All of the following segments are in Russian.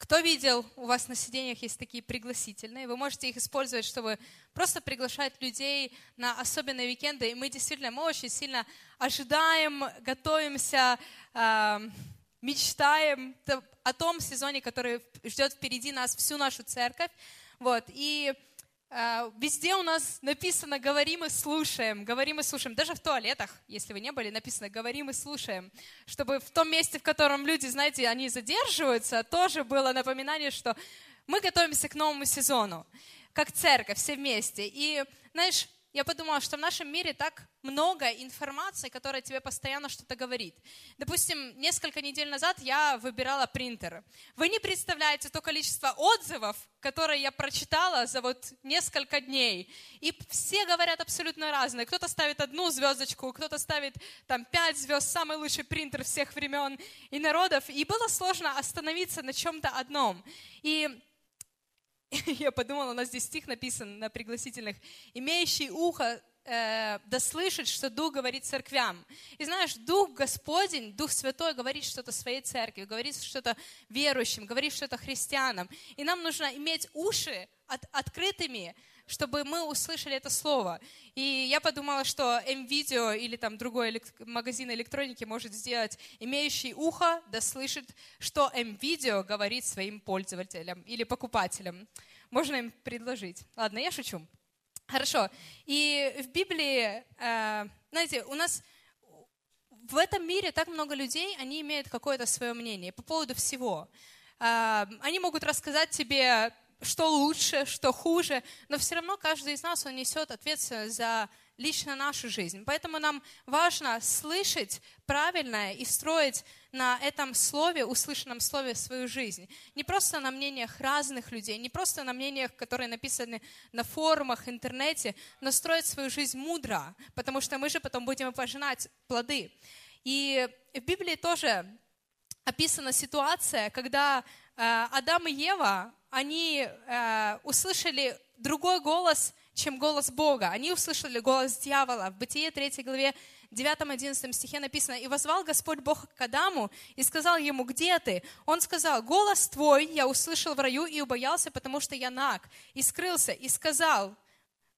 Кто видел, у вас на сиденьях есть такие пригласительные, вы можете их использовать, чтобы просто приглашать людей на особенные уикенды. И мы действительно, мы очень сильно ожидаем, готовимся, э, мечтаем о том сезоне, который ждет впереди нас, всю нашу церковь. Вот. И везде у нас написано «говорим и слушаем», «говорим и слушаем». Даже в туалетах, если вы не были, написано «говорим и слушаем». Чтобы в том месте, в котором люди, знаете, они задерживаются, тоже было напоминание, что мы готовимся к новому сезону, как церковь, все вместе. И, знаешь, я подумала, что в нашем мире так много информации, которая тебе постоянно что-то говорит. Допустим, несколько недель назад я выбирала принтер. Вы не представляете то количество отзывов, которые я прочитала за вот несколько дней. И все говорят абсолютно разные. Кто-то ставит одну звездочку, кто-то ставит там пять звезд, самый лучший принтер всех времен и народов. И было сложно остановиться на чем-то одном. И я подумала, у нас здесь стих написан на пригласительных. «Имеющий ухо э, да слышит, что Дух говорит церквям». И знаешь, Дух Господень, Дух Святой говорит что-то своей церкви, говорит что-то верующим, говорит что-то христианам. И нам нужно иметь уши от, открытыми, чтобы мы услышали это слово. И я подумала, что М-видео или там другой элек- магазин электроники может сделать, имеющий ухо, да слышит, что М-видео говорит своим пользователям или покупателям. Можно им предложить. Ладно, я шучу. Хорошо. И в Библии, э, знаете, у нас в этом мире так много людей, они имеют какое-то свое мнение по поводу всего. Э, они могут рассказать тебе что лучше, что хуже, но все равно каждый из нас, он несет ответственность за лично нашу жизнь. Поэтому нам важно слышать правильное и строить на этом слове, услышанном слове свою жизнь. Не просто на мнениях разных людей, не просто на мнениях, которые написаны на форумах, интернете, но строить свою жизнь мудро, потому что мы же потом будем пожинать плоды. И в Библии тоже описана ситуация, когда э, Адам и Ева, они э, услышали другой голос, чем голос Бога. Они услышали голос дьявола. В Бытие 3 главе 9-11 стихе написано, «И возвал Господь Бог к Адаму и сказал ему, где ты?» Он сказал, «Голос твой я услышал в раю и убоялся, потому что я наг». И скрылся, и сказал,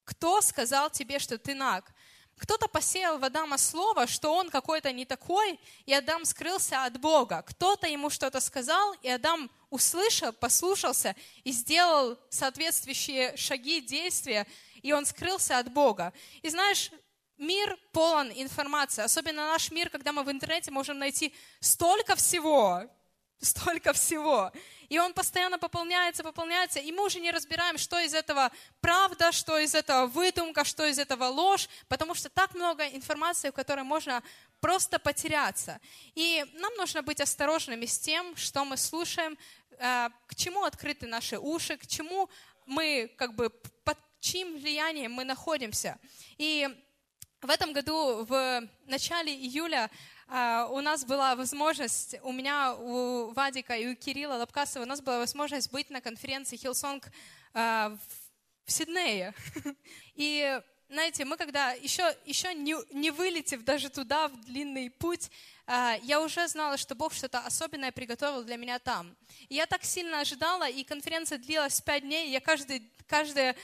«Кто сказал тебе, что ты наг?» Кто-то посеял в Адама слово, что он какой-то не такой, и Адам скрылся от Бога. Кто-то ему что-то сказал, и Адам услышал, послушался и сделал соответствующие шаги, действия, и он скрылся от Бога. И знаешь, мир полон информации, особенно наш мир, когда мы в интернете можем найти столько всего, столько всего. И он постоянно пополняется, пополняется, и мы уже не разбираем, что из этого правда, что из этого выдумка, что из этого ложь, потому что так много информации, в которой можно просто потеряться. И нам нужно быть осторожными с тем, что мы слушаем, э, к чему открыты наши уши, к чему мы, как бы, под чьим влиянием мы находимся. И в этом году, в начале июля, у нас была возможность, у меня, у Вадика и у Кирилла Лапкасова, у нас была возможность быть на конференции Hillsong а, в Сиднее. И знаете, мы когда еще, еще не, не вылетев даже туда, в длинный путь, а, я уже знала, что Бог что-то особенное приготовил для меня там. И я так сильно ожидала, и конференция длилась пять дней, я каждый, каждое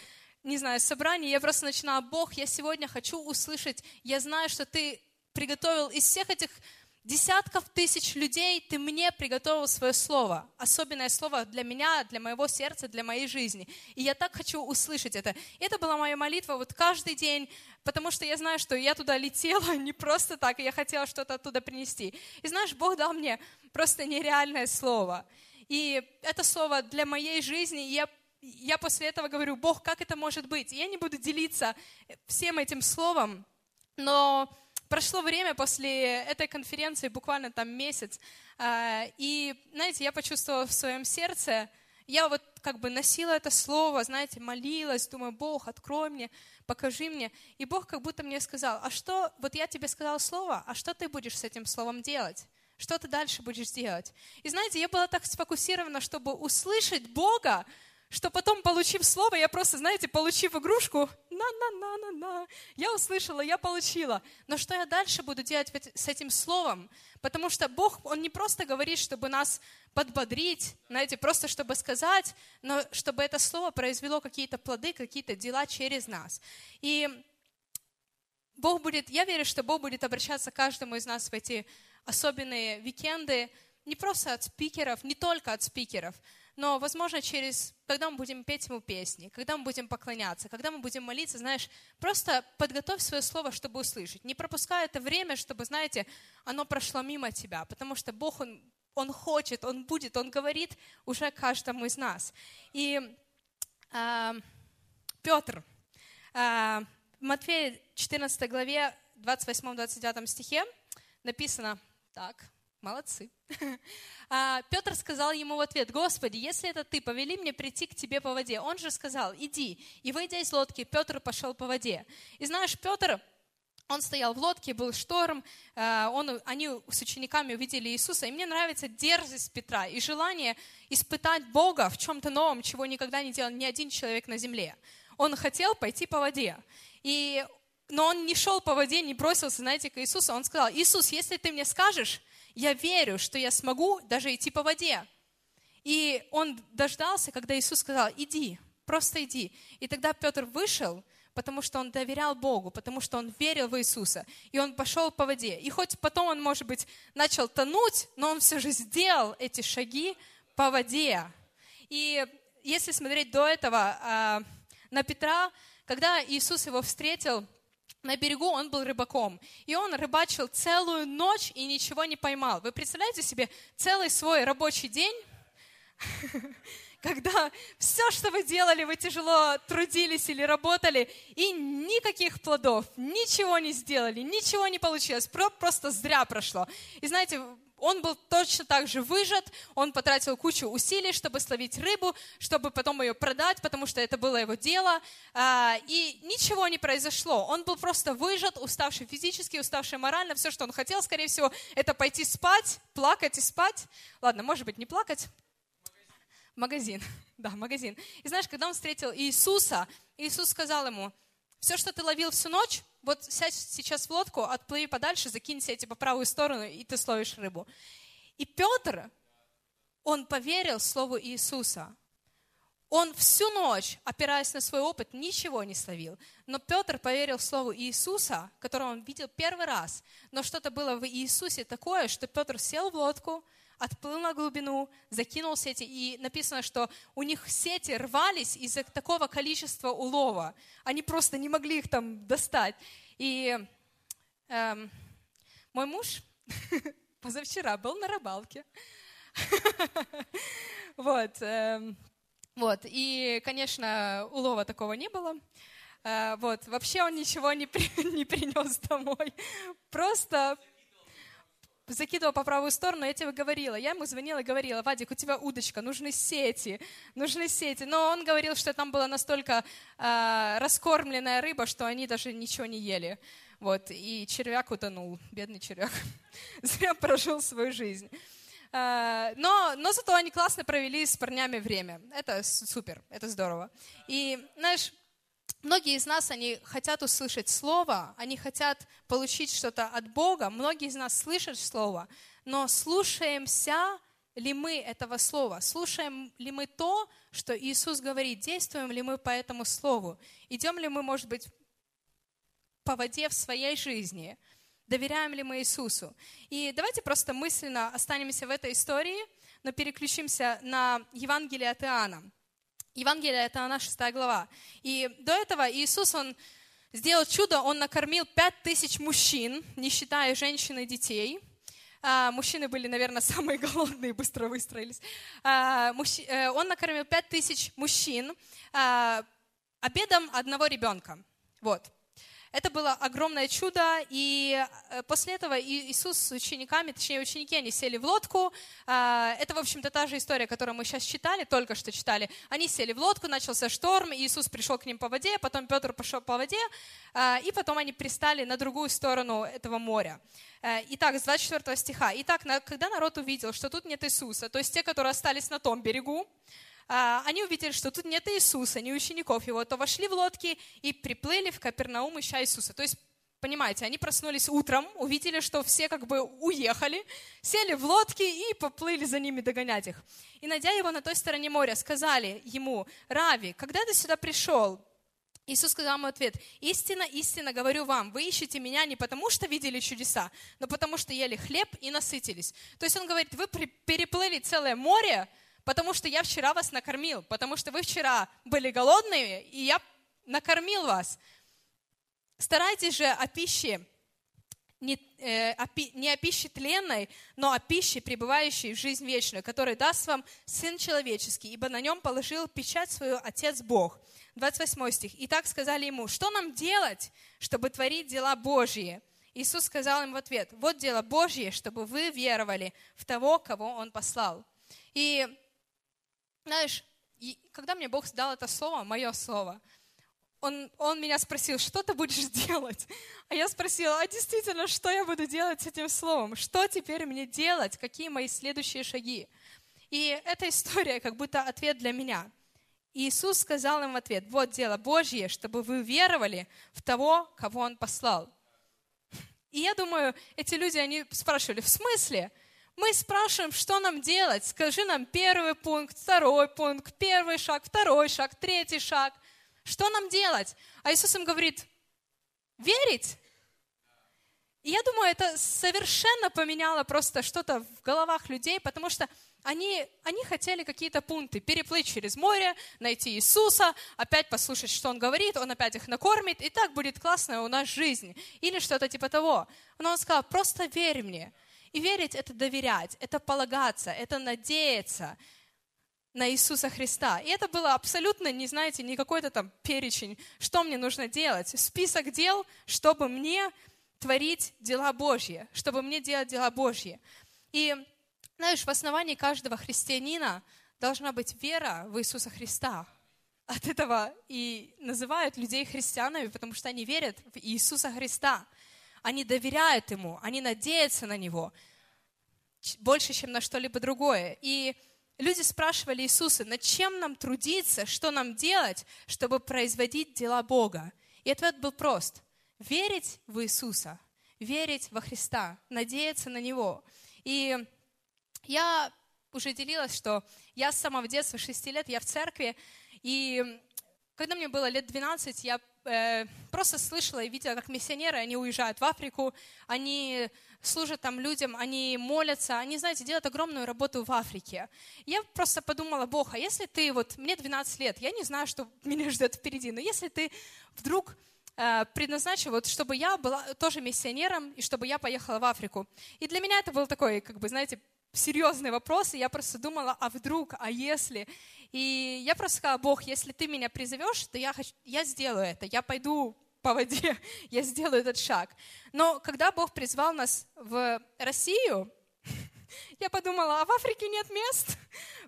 не знаю, собрание, я просто начинала, Бог, я сегодня хочу услышать, я знаю, что Ты приготовил из всех этих десятков тысяч людей, ты мне приготовил свое слово, особенное слово для меня, для моего сердца, для моей жизни. И я так хочу услышать это. И это была моя молитва вот каждый день, потому что я знаю, что я туда летела не просто так, и я хотела что-то оттуда принести. И знаешь, Бог дал мне просто нереальное слово. И это слово для моей жизни, и я я после этого говорю, Бог, как это может быть? И я не буду делиться всем этим словом, но прошло время после этой конференции, буквально там месяц, а, и, знаете, я почувствовала в своем сердце, я вот как бы носила это слово, знаете, молилась, думаю, Бог, открой мне, покажи мне. И Бог как будто мне сказал, а что, вот я тебе сказал слово, а что ты будешь с этим словом делать? Что ты дальше будешь делать? И знаете, я была так сфокусирована, чтобы услышать Бога, что потом, получив слово, я просто, знаете, получив игрушку, на-на-на-на-на, я услышала, я получила. Но что я дальше буду делать с этим словом? Потому что Бог, Он не просто говорит, чтобы нас подбодрить, знаете, просто чтобы сказать, но чтобы это слово произвело какие-то плоды, какие-то дела через нас. И Бог будет, я верю, что Бог будет обращаться к каждому из нас в эти особенные викенды, не просто от спикеров, не только от спикеров, но, возможно, через, когда мы будем петь ему песни, когда мы будем поклоняться, когда мы будем молиться, знаешь, просто подготовь свое слово, чтобы услышать. Не пропускай это время, чтобы, знаете, оно прошло мимо тебя, потому что Бог, Он, он хочет, Он будет, Он говорит уже каждому из нас. И э, Петр, э, Матфея 14 главе, 28-29 стихе написано так, молодцы. А, Петр сказал ему в ответ, Господи, если это ты, повели мне прийти к тебе по воде. Он же сказал, иди. И выйдя из лодки, Петр пошел по воде. И знаешь, Петр, он стоял в лодке, был шторм, а, он, они с учениками увидели Иисуса. И мне нравится дерзость Петра и желание испытать Бога в чем-то новом, чего никогда не делал ни один человек на земле. Он хотел пойти по воде. И, но он не шел по воде, не бросился, знаете, к Иисусу. Он сказал, Иисус, если ты мне скажешь, я верю, что я смогу даже идти по воде. И он дождался, когда Иисус сказал, иди, просто иди. И тогда Петр вышел, потому что он доверял Богу, потому что он верил в Иисуса. И он пошел по воде. И хоть потом он, может быть, начал тонуть, но он все же сделал эти шаги по воде. И если смотреть до этого а, на Петра, когда Иисус его встретил, на берегу он был рыбаком. И он рыбачил целую ночь и ничего не поймал. Вы представляете себе целый свой рабочий день, когда все, что вы делали, вы тяжело трудились или работали, и никаких плодов, ничего не сделали, ничего не получилось, просто зря прошло. И знаете, он был точно так же выжат, он потратил кучу усилий, чтобы словить рыбу, чтобы потом ее продать, потому что это было его дело, а, и ничего не произошло. Он был просто выжат, уставший физически, уставший морально. Все, что он хотел, скорее всего, это пойти спать, плакать и спать. Ладно, может быть, не плакать. Магазин. Да, магазин. И знаешь, когда он встретил Иисуса, Иисус сказал ему, все, что ты ловил всю ночь, вот сядь сейчас в лодку, отплыви подальше, закинь сети по правую сторону, и ты словишь рыбу. И Петр, он поверил слову Иисуса. Он всю ночь, опираясь на свой опыт, ничего не словил. Но Петр поверил слову Иисуса, которого он видел первый раз. Но что-то было в Иисусе такое, что Петр сел в лодку, отплыл на глубину, закинул сети, и написано, что у них сети рвались из-за такого количества улова. Они просто не могли их там достать. И эм, мой муж позавчера был на рыбалке. Вот. Эм, вот. И, конечно, улова такого не было. Э, вот. Вообще он ничего не, при, не принес домой. Просто закидывал по правую сторону, я тебе говорила, я ему звонила и говорила, Вадик, у тебя удочка, нужны сети, нужны сети. Но он говорил, что там была настолько э, раскормленная рыба, что они даже ничего не ели. Вот, и червяк утонул, бедный червяк. Зря прожил свою жизнь. А, но, но зато они классно провели с парнями время. Это супер, это здорово. И, знаешь, Многие из нас, они хотят услышать Слово, они хотят получить что-то от Бога. Многие из нас слышат Слово, но слушаемся ли мы этого Слова? Слушаем ли мы то, что Иисус говорит? Действуем ли мы по этому Слову? Идем ли мы, может быть, по воде в своей жизни? Доверяем ли мы Иисусу? И давайте просто мысленно останемся в этой истории, но переключимся на Евангелие от Иоанна. Евангелие, это она 6 глава. И до этого Иисус, Он сделал чудо, Он накормил 5 тысяч мужчин, не считая женщин и детей. А, мужчины были, наверное, самые голодные, быстро выстроились. А, мужч... Э, он накормил 5 тысяч мужчин а, обедом одного ребенка. Вот. Это было огромное чудо, и э, после этого Иисус с учениками, точнее ученики, они сели в лодку. А, это, в общем-то, та же история, которую мы сейчас читали, только что читали. Они сели в лодку, начался шторм, Иисус пришел к ним по воде, потом Петр пошел по воде, а, и потом они пристали на другую сторону этого моря. Э, итак, с 24 стиха. Итак, когда народ увидел, что тут нет Иисуса, то есть те, которые остались на том берегу, они увидели, что тут нет Иисуса, ни учеников его, то вошли в лодки и приплыли в Капернаум, ища Иисуса. То есть Понимаете, они проснулись утром, увидели, что все как бы уехали, сели в лодки и поплыли за ними догонять их. И, найдя его на той стороне моря, сказали ему, Рави, когда ты сюда пришел? Иисус сказал ему ответ, истинно, истинно говорю вам, вы ищете меня не потому, что видели чудеса, но потому, что ели хлеб и насытились. То есть он говорит, вы переплыли целое море, потому что я вчера вас накормил, потому что вы вчера были голодными, и я накормил вас. Старайтесь же о пище, не, э, о, не о пище тленной, но о пище, пребывающей в жизнь вечную, которую даст вам Сын Человеческий, ибо на нем положил печать свою Отец Бог. 28 стих. И так сказали ему, что нам делать, чтобы творить дела Божьи? Иисус сказал им в ответ, вот дело Божье, чтобы вы веровали в того, кого Он послал. И, знаешь, когда мне Бог дал это слово, мое слово, он, он меня спросил, что ты будешь делать? А я спросила, а действительно, что я буду делать с этим словом? Что теперь мне делать? Какие мои следующие шаги? И эта история как будто ответ для меня. И Иисус сказал им в ответ, вот дело Божье, чтобы вы веровали в того, кого Он послал. И я думаю, эти люди, они спрашивали, в смысле? Мы спрашиваем, что нам делать? Скажи нам первый пункт, второй пункт, первый шаг, второй шаг, третий шаг – что нам делать? А Иисус им говорит, верить. И я думаю, это совершенно поменяло просто что-то в головах людей, потому что они, они хотели какие-то пункты, переплыть через море, найти Иисуса, опять послушать, что Он говорит, Он опять их накормит, и так будет классная у нас жизнь. Или что-то типа того. Но Он сказал, просто верь мне. И верить – это доверять, это полагаться, это надеяться, на Иисуса Христа. И это было абсолютно, не знаете, не какой-то там перечень, что мне нужно делать. Список дел, чтобы мне творить дела Божьи, чтобы мне делать дела Божьи. И, знаешь, в основании каждого христианина должна быть вера в Иисуса Христа. От этого и называют людей христианами, потому что они верят в Иисуса Христа. Они доверяют Ему, они надеются на Него больше, чем на что-либо другое. И Люди спрашивали Иисуса, над чем нам трудиться, что нам делать, чтобы производить дела Бога. И ответ был прост. Верить в Иисуса, верить во Христа, надеяться на Него. И я уже делилась, что я с самого детства, 6 лет, я в церкви, и когда мне было лет 12, я э, просто слышала и видела, как миссионеры, они уезжают в Африку, они служат там людям, они молятся, они, знаете, делают огромную работу в Африке. Я просто подумала, Бог, а если ты, вот мне 12 лет, я не знаю, что меня ждет впереди, но если ты вдруг э, предназначил, вот, чтобы я была тоже миссионером, и чтобы я поехала в Африку. И для меня это был такой, как бы, знаете, серьезный вопрос, и я просто думала, а вдруг, а если? И я просто сказала, Бог, если ты меня призовешь, то я, хочу, я сделаю это, я пойду по воде, я сделаю этот шаг. Но когда Бог призвал нас в Россию, я подумала, а в Африке нет мест,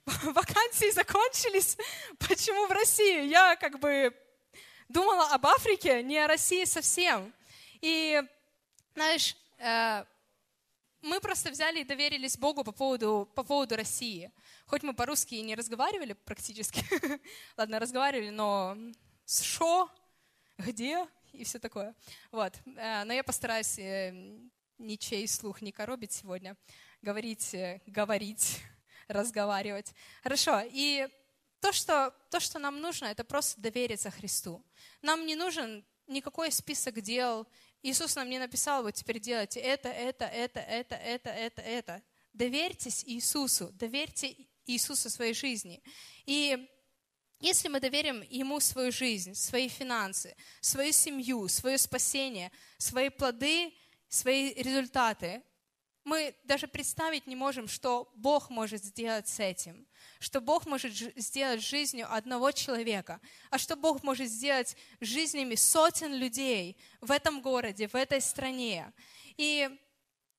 вакансии закончились, почему в России? Я как бы думала об Африке, не о России совсем. И, знаешь, э, мы просто взяли и доверились Богу по поводу, по поводу России. Хоть мы по-русски и не разговаривали практически, ладно, разговаривали, но что, где, и все такое. Вот. Э, но я постараюсь э, ничей слух не коробить сегодня, говорить, э, говорить, разговаривать. Хорошо. И то что, то, что нам нужно, это просто довериться Христу. Нам не нужен никакой список дел. Иисус нам не написал, вот теперь делайте это, это, это, это, это, это, это. Доверьтесь Иисусу, доверьте Иисусу своей жизни. И если мы доверим Ему свою жизнь, свои финансы, свою семью, свое спасение, свои плоды, свои результаты, мы даже представить не можем, что Бог может сделать с этим, что Бог может сделать жизнью одного человека, а что Бог может сделать жизнями сотен людей в этом городе, в этой стране. И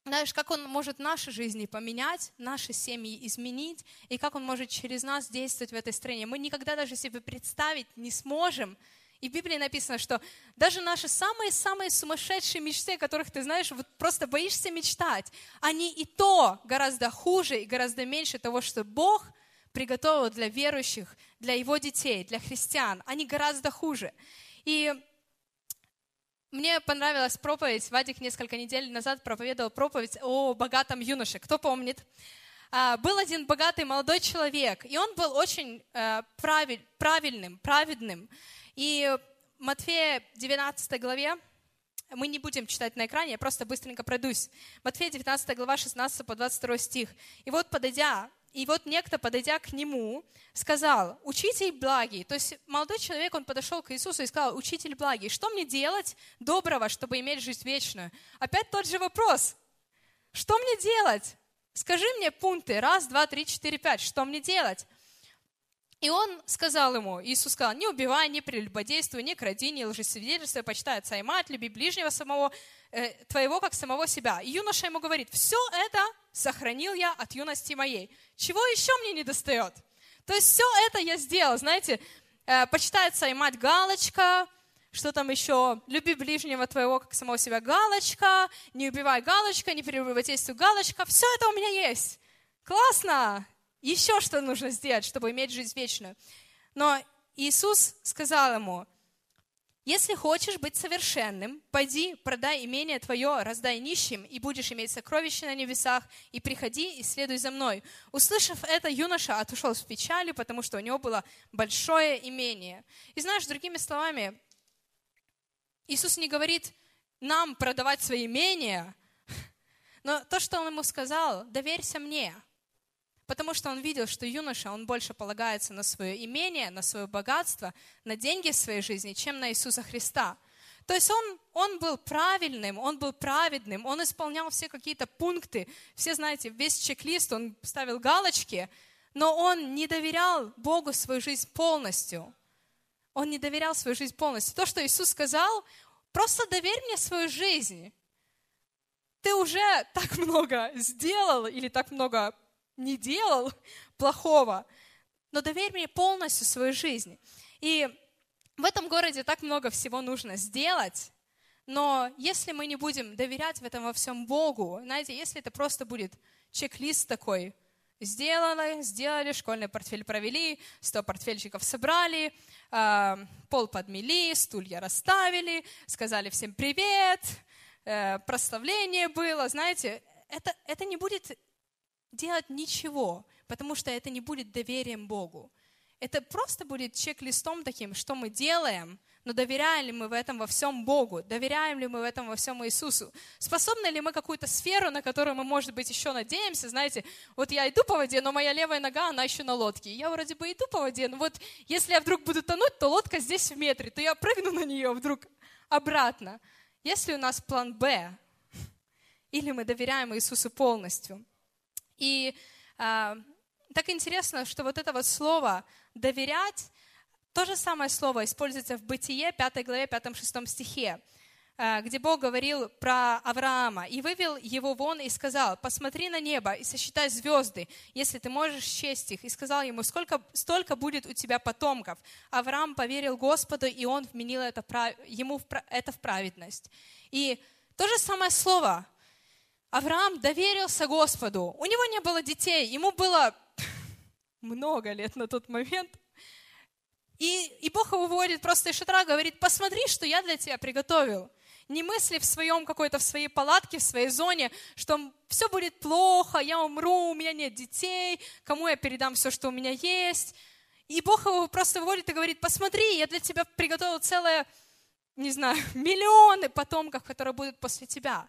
знаешь, как Он может наши жизни поменять, наши семьи изменить, и как Он может через нас действовать в этой стране. Мы никогда даже себе представить не сможем. И в Библии написано, что даже наши самые-самые сумасшедшие мечты, о которых ты знаешь, вот просто боишься мечтать, они и то гораздо хуже и гораздо меньше того, что Бог приготовил для верующих, для его детей, для христиан, они гораздо хуже. И мне понравилась проповедь. Вадик несколько недель назад проповедовал проповедь о богатом юноше. Кто помнит? А, был один богатый молодой человек, и он был очень э, правильным, праведным. И Матфея 19 главе, мы не будем читать на экране, я просто быстренько пройдусь. Матфея 19 глава 16 по 22 стих. И вот подойдя, и вот некто, подойдя к нему, сказал, учитель благий. То есть молодой человек, он подошел к Иисусу и сказал, учитель благий, что мне делать доброго, чтобы иметь жизнь вечную? Опять тот же вопрос. Что мне делать? Скажи мне пункты. Раз, два, три, четыре, пять. Что мне делать? И он сказал ему, Иисус сказал, не убивай, не прелюбодействуй, не кради, не лжесвидетельствуй, почитай отца и мать, люби ближнего самого э, твоего, как самого себя. И юноша ему говорит, все это сохранил я от юности моей. Чего еще мне не достает? То есть все это я сделал, знаете, э, почитай отца и мать, галочка, что там еще, люби ближнего твоего, как самого себя, галочка, не убивай галочка, не прелюбодействуй галочка, все это у меня есть. Классно, еще что нужно сделать, чтобы иметь жизнь вечную. Но Иисус сказал ему, если хочешь быть совершенным, пойди, продай имение твое, раздай нищим, и будешь иметь сокровища на небесах, и приходи и следуй за мной. Услышав это, юноша отошел в печали, потому что у него было большое имение. И знаешь, другими словами, Иисус не говорит нам продавать свои имения, но то, что Он ему сказал, доверься мне – Потому что он видел, что юноша, он больше полагается на свое имение, на свое богатство, на деньги в своей жизни, чем на Иисуса Христа. То есть он, он был правильным, он был праведным, он исполнял все какие-то пункты. Все знаете, весь чек-лист, он ставил галочки, но он не доверял Богу свою жизнь полностью. Он не доверял свою жизнь полностью. То, что Иисус сказал, просто доверь мне свою жизнь. Ты уже так много сделал или так много не делал плохого, но доверь мне полностью свою жизнь. И в этом городе так много всего нужно сделать, но если мы не будем доверять в этом во всем Богу, знаете, если это просто будет чек-лист такой, сделали, сделали, школьный портфель провели, 100 портфельчиков собрали, э, пол подмели, стулья расставили, сказали всем привет, э, прославление было, знаете, это, это не будет делать ничего, потому что это не будет доверием Богу. Это просто будет чек-листом таким, что мы делаем, но доверяем ли мы в этом во всем Богу? Доверяем ли мы в этом во всем Иисусу? Способны ли мы какую-то сферу, на которую мы, может быть, еще надеемся? Знаете, вот я иду по воде, но моя левая нога, она еще на лодке. Я вроде бы иду по воде, но вот если я вдруг буду тонуть, то лодка здесь в метре, то я прыгну на нее вдруг обратно. Если у нас план Б, или мы доверяем Иисусу полностью – и э, так интересно, что вот это вот слово «доверять», то же самое слово используется в Бытие, 5 главе, 5-6 стихе, э, где Бог говорил про Авраама и вывел его вон и сказал, посмотри на небо и сосчитай звезды, если ты можешь счесть их. И сказал ему, сколько, столько будет у тебя потомков. Авраам поверил Господу, и он вменил это, ему это в праведность. И то же самое слово Авраам доверился Господу. У него не было детей, ему было много лет на тот момент. И, и Бог его выводит просто из шатра, говорит, посмотри, что я для тебя приготовил. Не мысли в своем какой-то, в своей палатке, в своей зоне, что все будет плохо, я умру, у меня нет детей, кому я передам все, что у меня есть. И Бог его просто выводит и говорит, посмотри, я для тебя приготовил целое, не знаю, миллионы потомков, которые будут после тебя.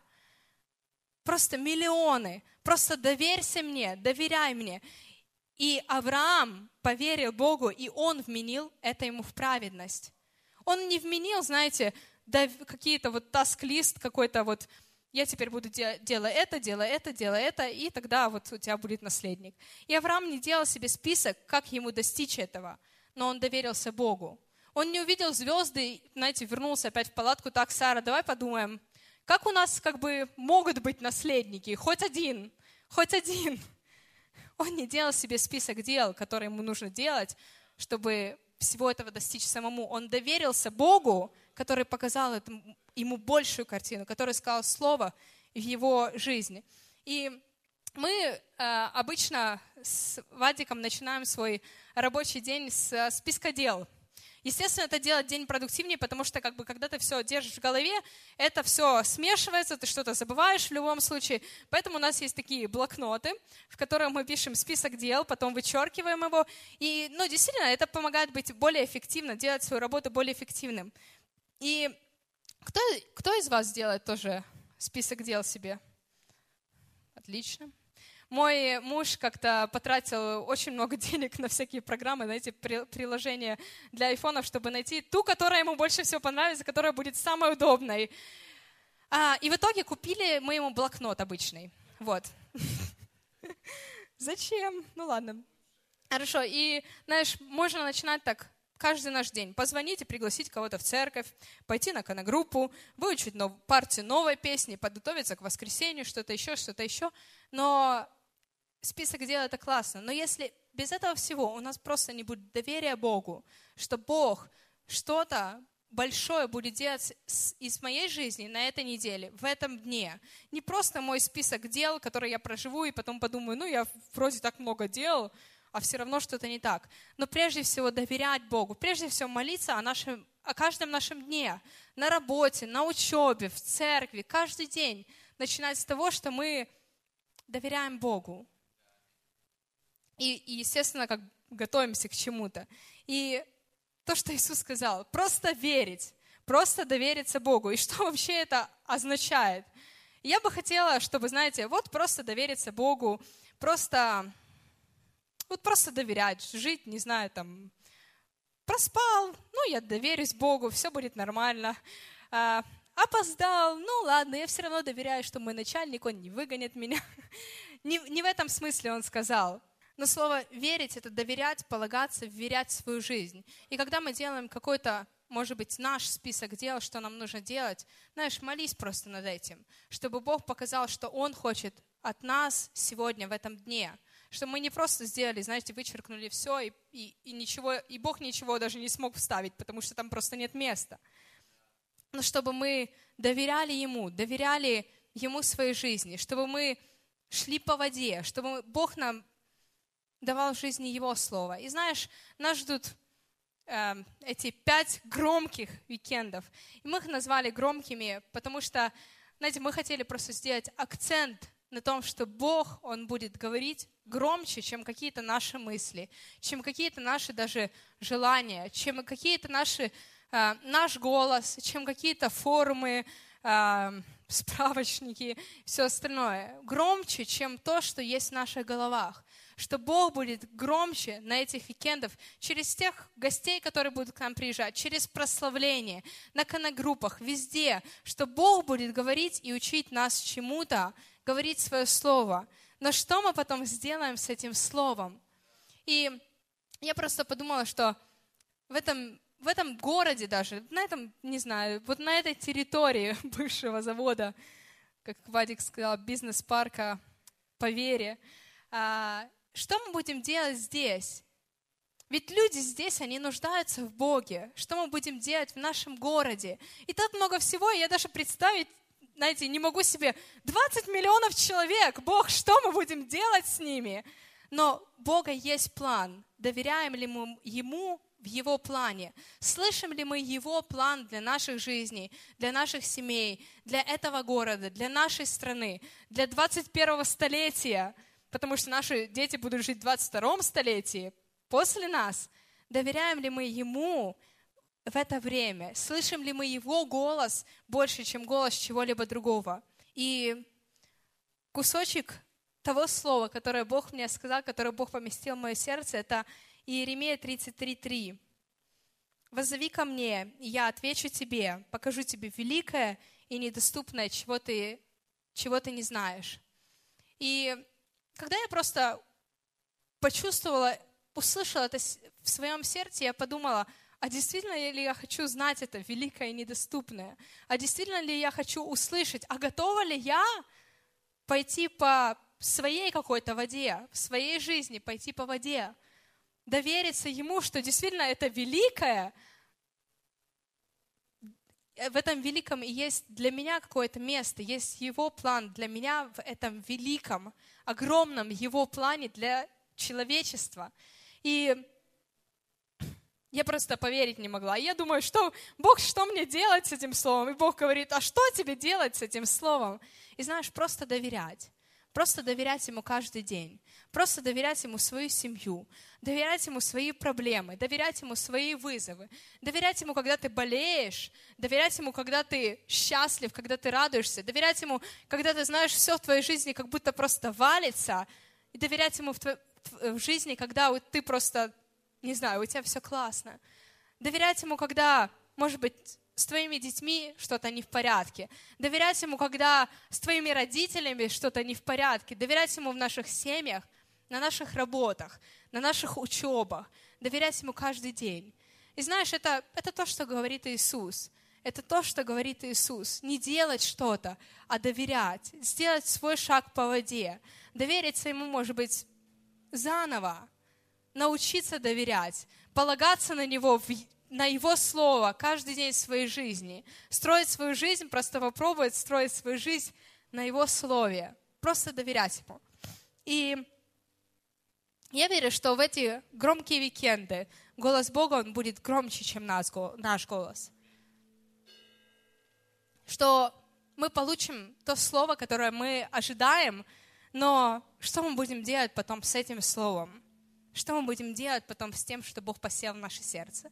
Просто миллионы. Просто доверься мне, доверяй мне. И Авраам поверил Богу, и он вменил это ему в праведность. Он не вменил, знаете, какие-то вот таск-лист какой-то вот, я теперь буду делать это, делать это, делать это, и тогда вот у тебя будет наследник. И Авраам не делал себе список, как ему достичь этого, но он доверился Богу. Он не увидел звезды, знаете, вернулся опять в палатку, так, Сара, давай подумаем, как у нас как бы могут быть наследники? Хоть один, хоть один. Он не делал себе список дел, которые ему нужно делать, чтобы всего этого достичь самому. Он доверился Богу, который показал ему большую картину, который сказал слово в его жизни. И мы э, обычно с Вадиком начинаем свой рабочий день с списка дел. Естественно, это делать день продуктивнее, потому что как бы, когда ты все держишь в голове, это все смешивается, ты что-то забываешь в любом случае. Поэтому у нас есть такие блокноты, в которых мы пишем список дел, потом вычеркиваем его. И, ну, действительно, это помогает быть более эффективным, делать свою работу более эффективным. И кто, кто из вас делает тоже список дел себе? Отлично. Мой муж как-то потратил очень много денег на всякие программы, на эти приложения для айфонов, чтобы найти ту, которая ему больше всего понравится, которая будет самой удобной. А, и в итоге купили мы ему блокнот обычный. Вот. Зачем? Ну ладно. Хорошо. И, знаешь, можно начинать так каждый наш день. Позвонить и пригласить кого-то в церковь, пойти на коногруппу, выучить нов- партию новой песни, подготовиться к воскресенью, что-то еще, что-то еще. Но список дел это классно, но если без этого всего у нас просто не будет доверия Богу, что Бог что-то большое будет делать из моей жизни на этой неделе, в этом дне. Не просто мой список дел, который я проживу, и потом подумаю, ну, я вроде так много дел, а все равно что-то не так. Но прежде всего доверять Богу, прежде всего молиться о, нашем, о каждом нашем дне, на работе, на учебе, в церкви, каждый день. Начинать с того, что мы доверяем Богу, и, и естественно, как готовимся к чему-то. И то, что Иисус сказал, просто верить, просто довериться Богу. И что вообще это означает? Я бы хотела, чтобы, знаете, вот просто довериться Богу, просто, вот просто доверять, жить, не знаю, там, проспал, ну, я доверюсь Богу, все будет нормально. А, опоздал, ну, ладно, я все равно доверяю, что мой начальник, он не выгонит меня. Не, не в этом смысле он сказал. Но слово «верить» — это доверять, полагаться, вверять в свою жизнь. И когда мы делаем какой-то, может быть, наш список дел, что нам нужно делать, знаешь, молись просто над этим, чтобы Бог показал, что Он хочет от нас сегодня, в этом дне. Что мы не просто сделали, знаете, вычеркнули все, и, и, и, ничего, и Бог ничего даже не смог вставить, потому что там просто нет места. Но чтобы мы доверяли Ему, доверяли Ему своей жизни, чтобы мы шли по воде, чтобы Бог нам давал в жизни Его Слово. И знаешь, нас ждут э, эти пять громких уикендов. И мы их назвали громкими, потому что, знаете, мы хотели просто сделать акцент на том, что Бог, Он будет говорить громче, чем какие-то наши мысли, чем какие-то наши даже желания, чем какие-то наши, э, наш голос, чем какие-то форумы, э, справочники, все остальное. Громче, чем то, что есть в наших головах что Бог будет громче на этих уикендах через тех гостей, которые будут к нам приезжать, через прославление, на канагруппах, везде, что Бог будет говорить и учить нас чему-то, говорить свое слово. Но что мы потом сделаем с этим словом? И я просто подумала, что в этом, в этом городе даже, на этом, не знаю, вот на этой территории бывшего завода, как Вадик сказал, бизнес-парка по вере, а, что мы будем делать здесь? Ведь люди здесь, они нуждаются в Боге. Что мы будем делать в нашем городе? И так много всего, я даже представить, знаете, не могу себе. 20 миллионов человек, Бог, что мы будем делать с ними? Но Бога есть план. Доверяем ли мы Ему в Его плане? Слышим ли мы Его план для наших жизней, для наших семей, для этого города, для нашей страны, для 21 столетия? Потому что наши дети будут жить в 22 столетии после нас. Доверяем ли мы Ему в это время? Слышим ли мы Его голос больше, чем голос чего-либо другого? И кусочек того слова, которое Бог мне сказал, которое Бог поместил в мое сердце, это Иеремия 33.3. «Воззови ко мне, и я отвечу тебе, покажу тебе великое и недоступное, чего ты, чего ты не знаешь». И когда я просто почувствовала, услышала это в своем сердце, я подумала, а действительно ли я хочу знать это великое и недоступное? А действительно ли я хочу услышать? А готова ли я пойти по своей какой-то воде, в своей жизни пойти по воде? Довериться Ему, что действительно это великое, в этом великом и есть для меня какое-то место, есть Его план для меня в этом великом, огромном Его плане для человечества. И я просто поверить не могла. Я думаю, что Бог, что мне делать с этим словом? И Бог говорит, а что тебе делать с этим словом? И знаешь, просто доверять. Просто доверять Ему каждый день. Просто доверять Ему свою семью. Доверять Ему свои проблемы. Доверять Ему свои вызовы. Доверять Ему, когда ты болеешь. Доверять Ему, когда ты счастлив, когда ты радуешься. Доверять Ему, когда ты знаешь, все в твоей жизни как будто просто валится. И доверять Ему в, твоей, в жизни, когда ты просто, не знаю, у тебя все классно. Доверять Ему, когда, может быть, с твоими детьми что-то не в порядке. Доверять Ему, когда с твоими родителями что-то не в порядке. Доверять Ему в наших семьях, на наших работах, на наших учебах. Доверять Ему каждый день. И знаешь, это, это то, что говорит Иисус. Это то, что говорит Иисус. Не делать что-то, а доверять. Сделать свой шаг по воде. Довериться Ему, может быть, заново. Научиться доверять. Полагаться на Него в на Его Слово каждый день своей жизни. Строить свою жизнь, просто попробовать строить свою жизнь на Его Слове. Просто доверять Ему. И я верю, что в эти громкие викенды голос Бога, он будет громче, чем наш голос. Что мы получим то слово, которое мы ожидаем, но что мы будем делать потом с этим словом? Что мы будем делать потом с тем, что Бог посел в наше сердце?